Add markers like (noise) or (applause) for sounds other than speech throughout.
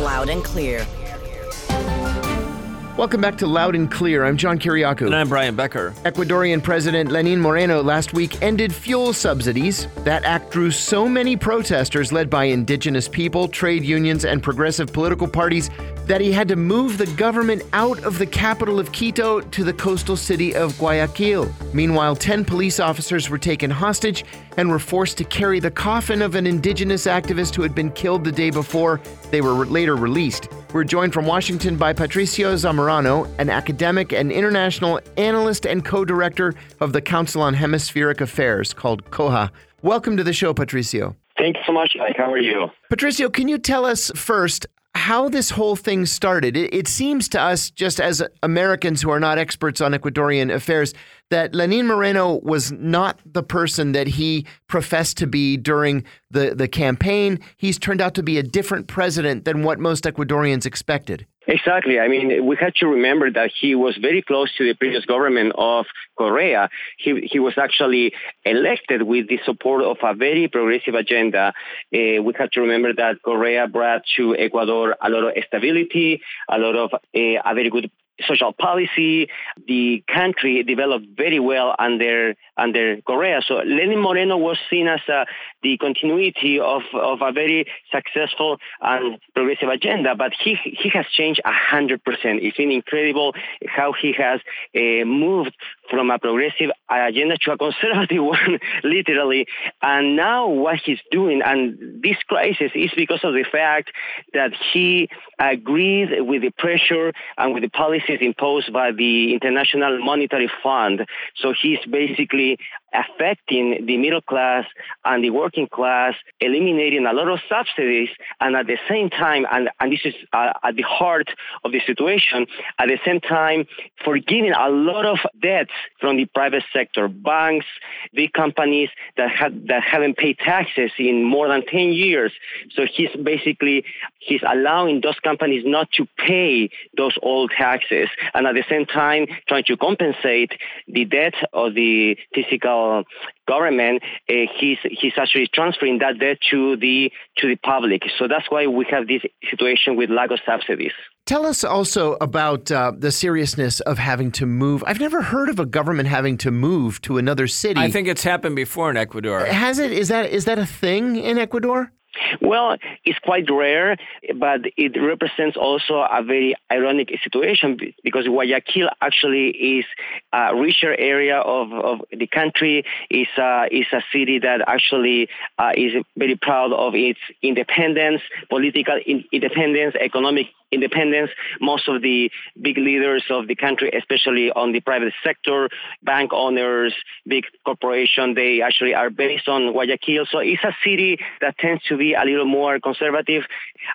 loud and clear. Welcome back to Loud and Clear. I'm John Kiriakou. And I'm Brian Becker. Ecuadorian President Lenin Moreno last week ended fuel subsidies. That act drew so many protesters led by indigenous people, trade unions, and progressive political parties that he had to move the government out of the capital of Quito to the coastal city of Guayaquil. Meanwhile, 10 police officers were taken hostage and were forced to carry the coffin of an indigenous activist who had been killed the day before. They were later released. We're joined from Washington by Patricio Zamorano, an academic and international analyst and co director of the Council on Hemispheric Affairs called COHA. Welcome to the show, Patricio. Thank you so much, Mike. How are you? Patricio, can you tell us first how this whole thing started. It, it, seems to us, just as Americans who are not experts on Ecuadorian affairs, that Lenin Moreno was not the person that he professed to be during the, the campaign. He's turned out to be a different president than what most Ecuadorians expected. Exactly. I mean, we had to remember that he was very close to the previous government of Correa. He, he was actually elected with the support of a very progressive agenda. Uh, we have to remember that Correa brought to Ecuador a lot of stability, a lot of uh, a very good social policy. The country developed very well under under Correa. So Lenin Moreno was seen as uh, the continuity of, of a very successful and progressive agenda, but he he has changed hundred percent. It's been incredible how he has uh, moved from a progressive agenda to a conservative (laughs) one, literally. And now what he's doing, and this crisis is because of the fact that he agreed with the pressure and with the policies imposed by the International Monetary Fund. So he's basically affecting the middle class and the working class, eliminating a lot of subsidies, and at the same time, and, and this is uh, at the heart of the situation, at the same time, forgiving a lot of debts from the private sector, banks, big companies that that haven't paid taxes in more than 10 years. So he's basically he's allowing those companies not to pay those old taxes, and at the same time trying to compensate the debt of the physical government, uh, he's he's actually transferring that debt to the to the public. So that's why we have this situation with lack of subsidies. Tell us also about uh, the seriousness of having to move. I've never heard of a government having to move to another city. I think it's happened before in Ecuador. Has it? Is that is that a thing in Ecuador? Well, it's quite rare, but it represents also a very ironic situation because Guayaquil actually is a richer area of, of the country. is a, is a city that actually uh, is very proud of its independence, political independence, economic independence. Most of the big leaders of the country, especially on the private sector, bank owners, big corporation, they actually are based on Guayaquil. So it's a city that tends to be a little more conservative.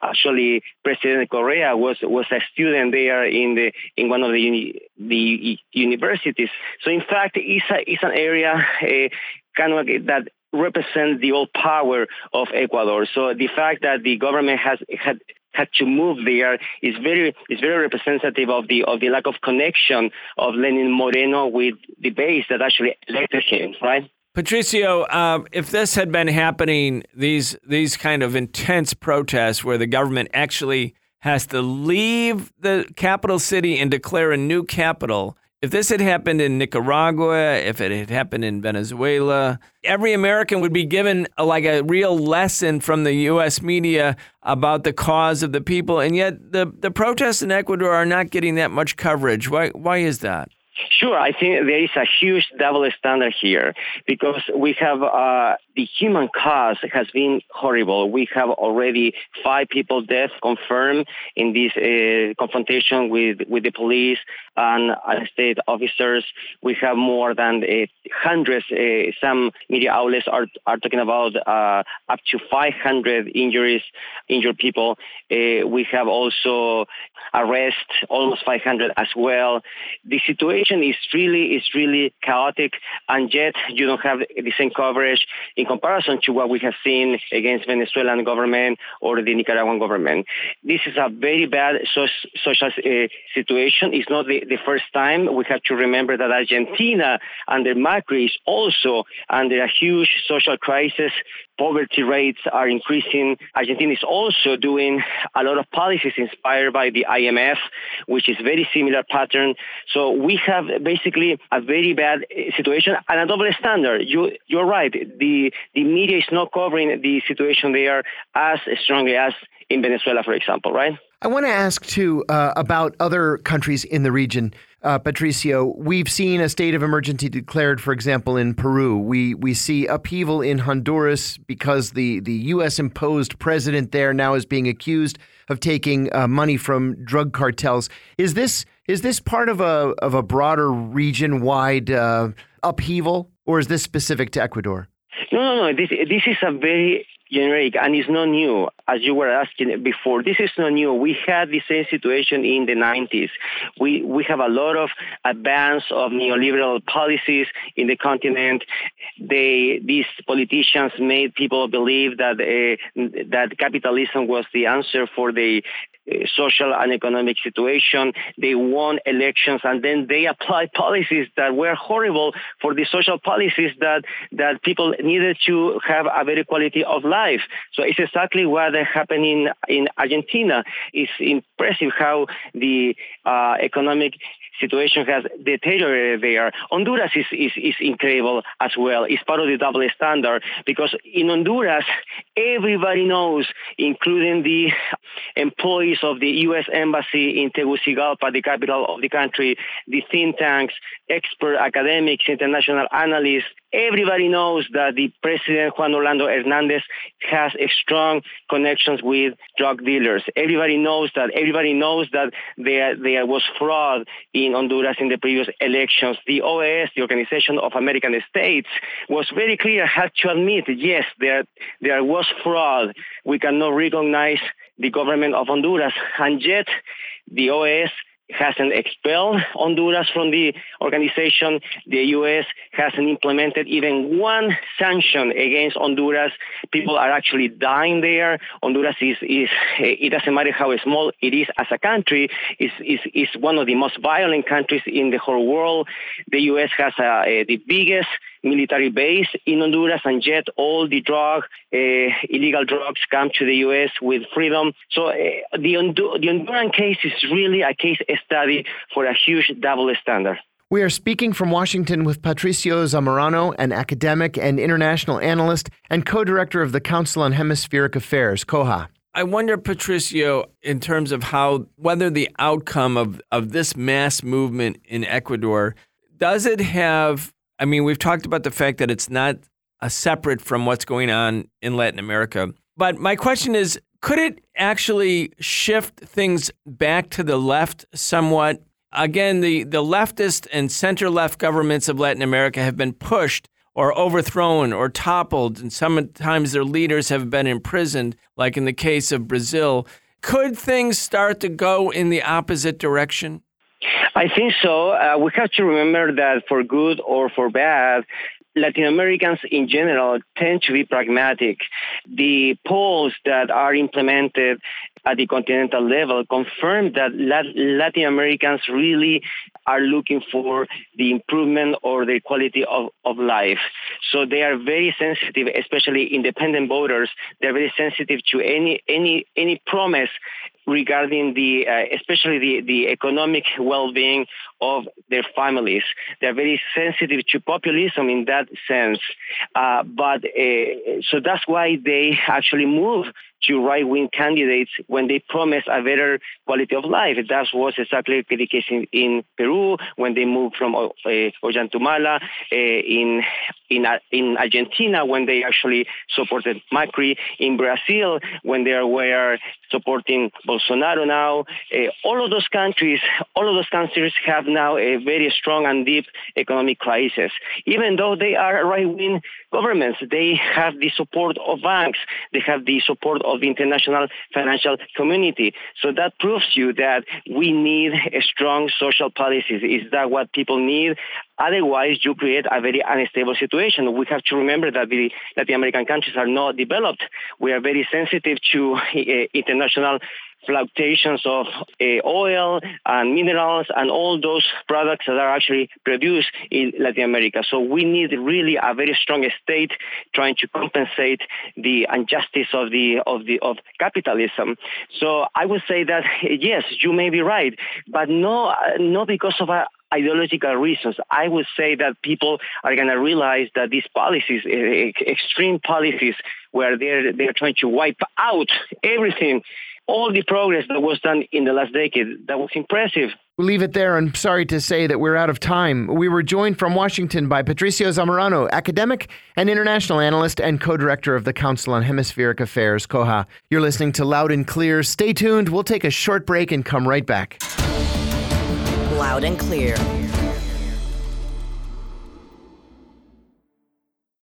Actually, President Correa was was a student there in the in one of the uni, the universities. So in fact, it's a, it's an area uh, kind of that represents the old power of Ecuador. So the fact that the government has had had to move there is very is very representative of the of the lack of connection of Lenin Moreno with the base that actually elected him, right? Patricio, um, if this had been happening, these these kind of intense protests where the government actually has to leave the capital city and declare a new capital, if this had happened in Nicaragua, if it had happened in Venezuela, every American would be given a, like a real lesson from the U.S. media about the cause of the people, and yet the the protests in Ecuador are not getting that much coverage. Why why is that? Sure, I think there is a huge double standard here because we have uh, the human cost has been horrible. We have already five people dead confirmed in this uh, confrontation with, with the police and uh, state officers. We have more than uh, hundreds. Uh, some media outlets are are talking about uh, up to 500 injuries, injured people. we have also arrest almost 500 as well. The situation situation is really is really chaotic, and yet you don't have the same coverage in comparison to what we have seen against Venezuelan government or the Nicaraguan government. This is a very bad social uh, situation. It's not the, the first time. We have to remember that Argentina under Macri is also under a huge social crisis poverty rates are increasing. Argentina is also doing a lot of policies inspired by the IMF, which is very similar pattern. So we have basically a very bad situation and a double standard. You, you're right. The, the media is not covering the situation there as strongly as in Venezuela, for example, right? I want to ask too uh, about other countries in the region. Uh, Patricio, we've seen a state of emergency declared, for example, in Peru. We we see upheaval in Honduras because the, the U.S. imposed president there now is being accused of taking uh, money from drug cartels. Is this is this part of a of a broader region wide uh, upheaval, or is this specific to Ecuador? No, no, no. This this is a very generic and it's not new as you were asking before this is not new we had the same situation in the 90s we we have a lot of advance of neoliberal policies in the continent they these politicians made people believe that uh, that capitalism was the answer for the social and economic situation. They won elections and then they applied (laughs) policies that were horrible for the social policies that, that people needed to have a better quality of life. So it's exactly what happened in, in Argentina. It's impressive how the uh, economic situation has deteriorated there. Honduras is, is, is incredible as well. It's part of the double standard because in Honduras, everybody knows, including the employees of the U.S. Embassy in Tegucigalpa, the capital of the country, the think tanks, expert academics, international analysts, everybody knows that the president Juan Orlando Hernandez has strong connections with drug dealers. Everybody knows that. Everybody knows that there there was fraud in Honduras in the previous elections. The OAS, the Organization of American States, was very clear, had to admit, yes, there there was fraud. We cannot recognize the government of Honduras, and yet the OAS hasn't expelled Honduras from the organization. The U.S. hasn't implemented even one sanction against Honduras. People are actually dying there. Honduras is, is it doesn't matter how small it is as a country, is is is one of the most violent countries in the whole world. The U.S. has a, a, the biggest military base in Honduras, and yet all the drug, uh, illegal drugs come to the U.S. with freedom. So uh, the, Hondu- the Honduran case is really a case study for a huge double standard. We are speaking from Washington with Patricio Zamorano, an academic and international analyst and co director of the Council on Hemispheric Affairs, COHA. I wonder, Patricio, in terms of how whether the outcome of, of this mass movement in Ecuador does it have I mean, we've talked about the fact that it's not a separate from what's going on in Latin America. But my question is could it actually shift things back to the left somewhat? Again, the, the leftist and center left governments of Latin America have been pushed or overthrown or toppled, and sometimes their leaders have been imprisoned, like in the case of Brazil. Could things start to go in the opposite direction? I think so. Uh, we have to remember that for good or for bad, Latin Americans in general tend to be pragmatic. The polls that are implemented at the continental level confirm that Latin Americans really are looking for the improvement or the quality of, of life. So they are very sensitive, especially independent voters. They're very sensitive to any any any promise regarding the uh, especially the, the economic well-being of their families. They're very sensitive to populism in that sense. Uh, but uh, so that's why they actually move to right wing candidates when they promise a better quality of life. That was exactly the case in, in Peru when they moved from uh, Ollanta Humala, uh, in, in, uh, in Argentina when they actually supported Macri, in Brazil when they were supporting Bolsonaro now. Uh, all of those countries, all of those countries have now a very strong and deep economic crisis. Even though they are right wing governments, they have the support of banks, they have the support of of the international financial community. So that proves you that we need a strong social policies. Is that what people need? Otherwise, you create a very unstable situation. We have to remember that the Latin American countries are not developed. We are very sensitive to uh, international fluctuations of uh, oil and minerals and all those products that are actually produced in Latin America. So we need really a very strong state trying to compensate the injustice of the of the of capitalism. So I would say that yes, you may be right, but no, not because of a ideological reasons. I would say that people are going to realize that these policies, eh, eh, extreme policies, where they're they're trying to wipe out everything all the progress that was done in the last decade. That was impressive. We'll leave it there. I'm sorry to say that we're out of time. We were joined from Washington by Patricio Zamorano, academic and international analyst and co director of the Council on Hemispheric Affairs, COHA. You're listening to Loud and Clear. Stay tuned. We'll take a short break and come right back. Loud and Clear